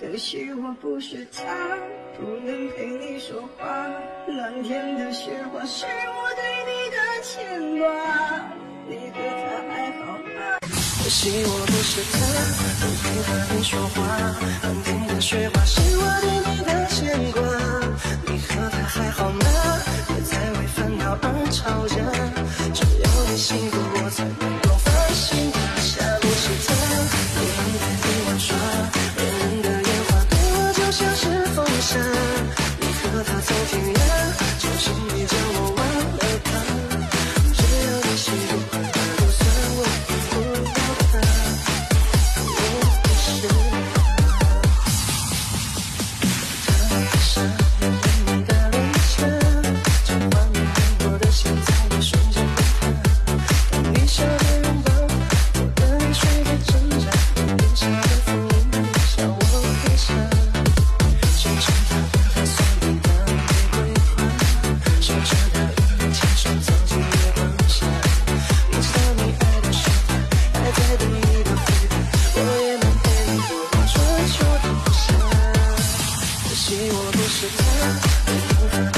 可惜我不是他，不能陪你说话。蓝天的雪花是我对你的牵挂，你和他还好吗？可惜我不是他，不配和你说话。蓝天的雪花是我对你的牵挂，你和他还好吗？别再为烦恼而吵架，只有你幸福，我才能够放心。就是风沙，你和他走天涯，就请你将我。寂寞不是天。